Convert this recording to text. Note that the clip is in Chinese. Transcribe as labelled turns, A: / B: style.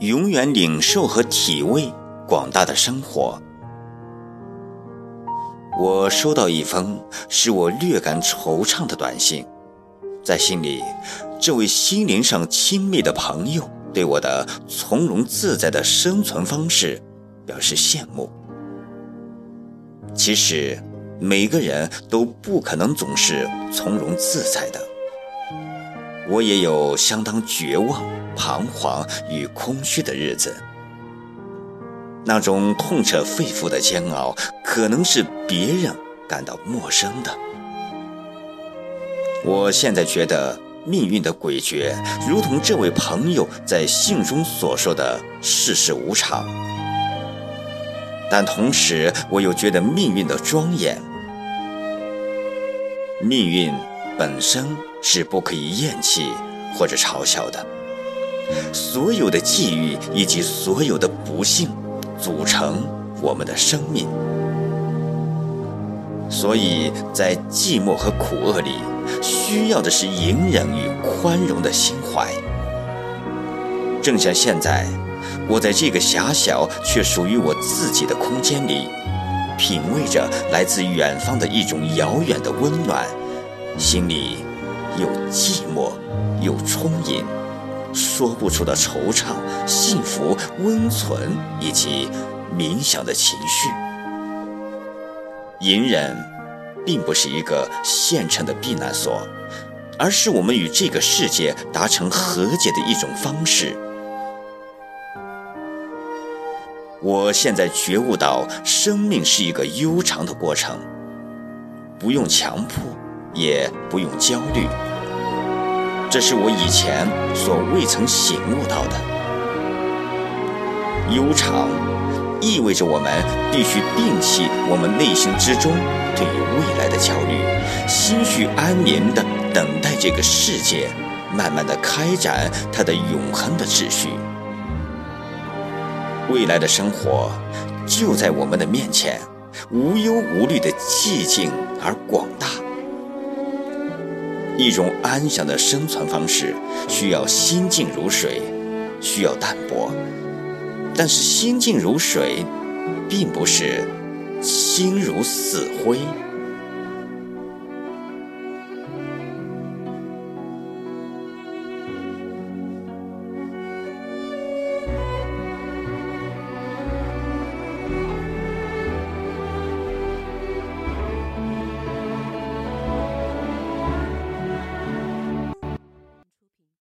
A: 永远领受和体味广大的生活。我收到一封使我略感惆怅的短信，在信里，这位心灵上亲密的朋友对我的从容自在的生存方式表示羡慕。其实，每个人都不可能总是从容自在的。我也有相当绝望、彷徨与空虚的日子。那种痛彻肺腑的煎熬，可能是别人感到陌生的。我现在觉得命运的诡谲，如同这位朋友在信中所说的世事无常。但同时，我又觉得命运的庄严。命运本身是不可以厌弃或者嘲笑的。所有的际遇以及所有的不幸。组成我们的生命，所以在寂寞和苦厄里，需要的是隐忍与宽容的心怀。正像现在，我在这个狭小却属于我自己的空间里，品味着来自远方的一种遥远的温暖，心里又寂寞又充盈。说不出的惆怅、幸福、温存以及冥想的情绪。隐忍，并不是一个现成的避难所，而是我们与这个世界达成和解的一种方式。我现在觉悟到，生命是一个悠长的过程，不用强迫，也不用焦虑。这是我以前所未曾醒悟到的。悠长，意味着我们必须摒弃我们内心之中对于未来的焦虑，心绪安宁地等待这个世界慢慢地开展它的永恒的秩序。未来的生活就在我们的面前，无忧无虑的寂静而广大。一种安详的生存方式，需要心静如水，需要淡泊。但是心静如水，并不是心如死灰。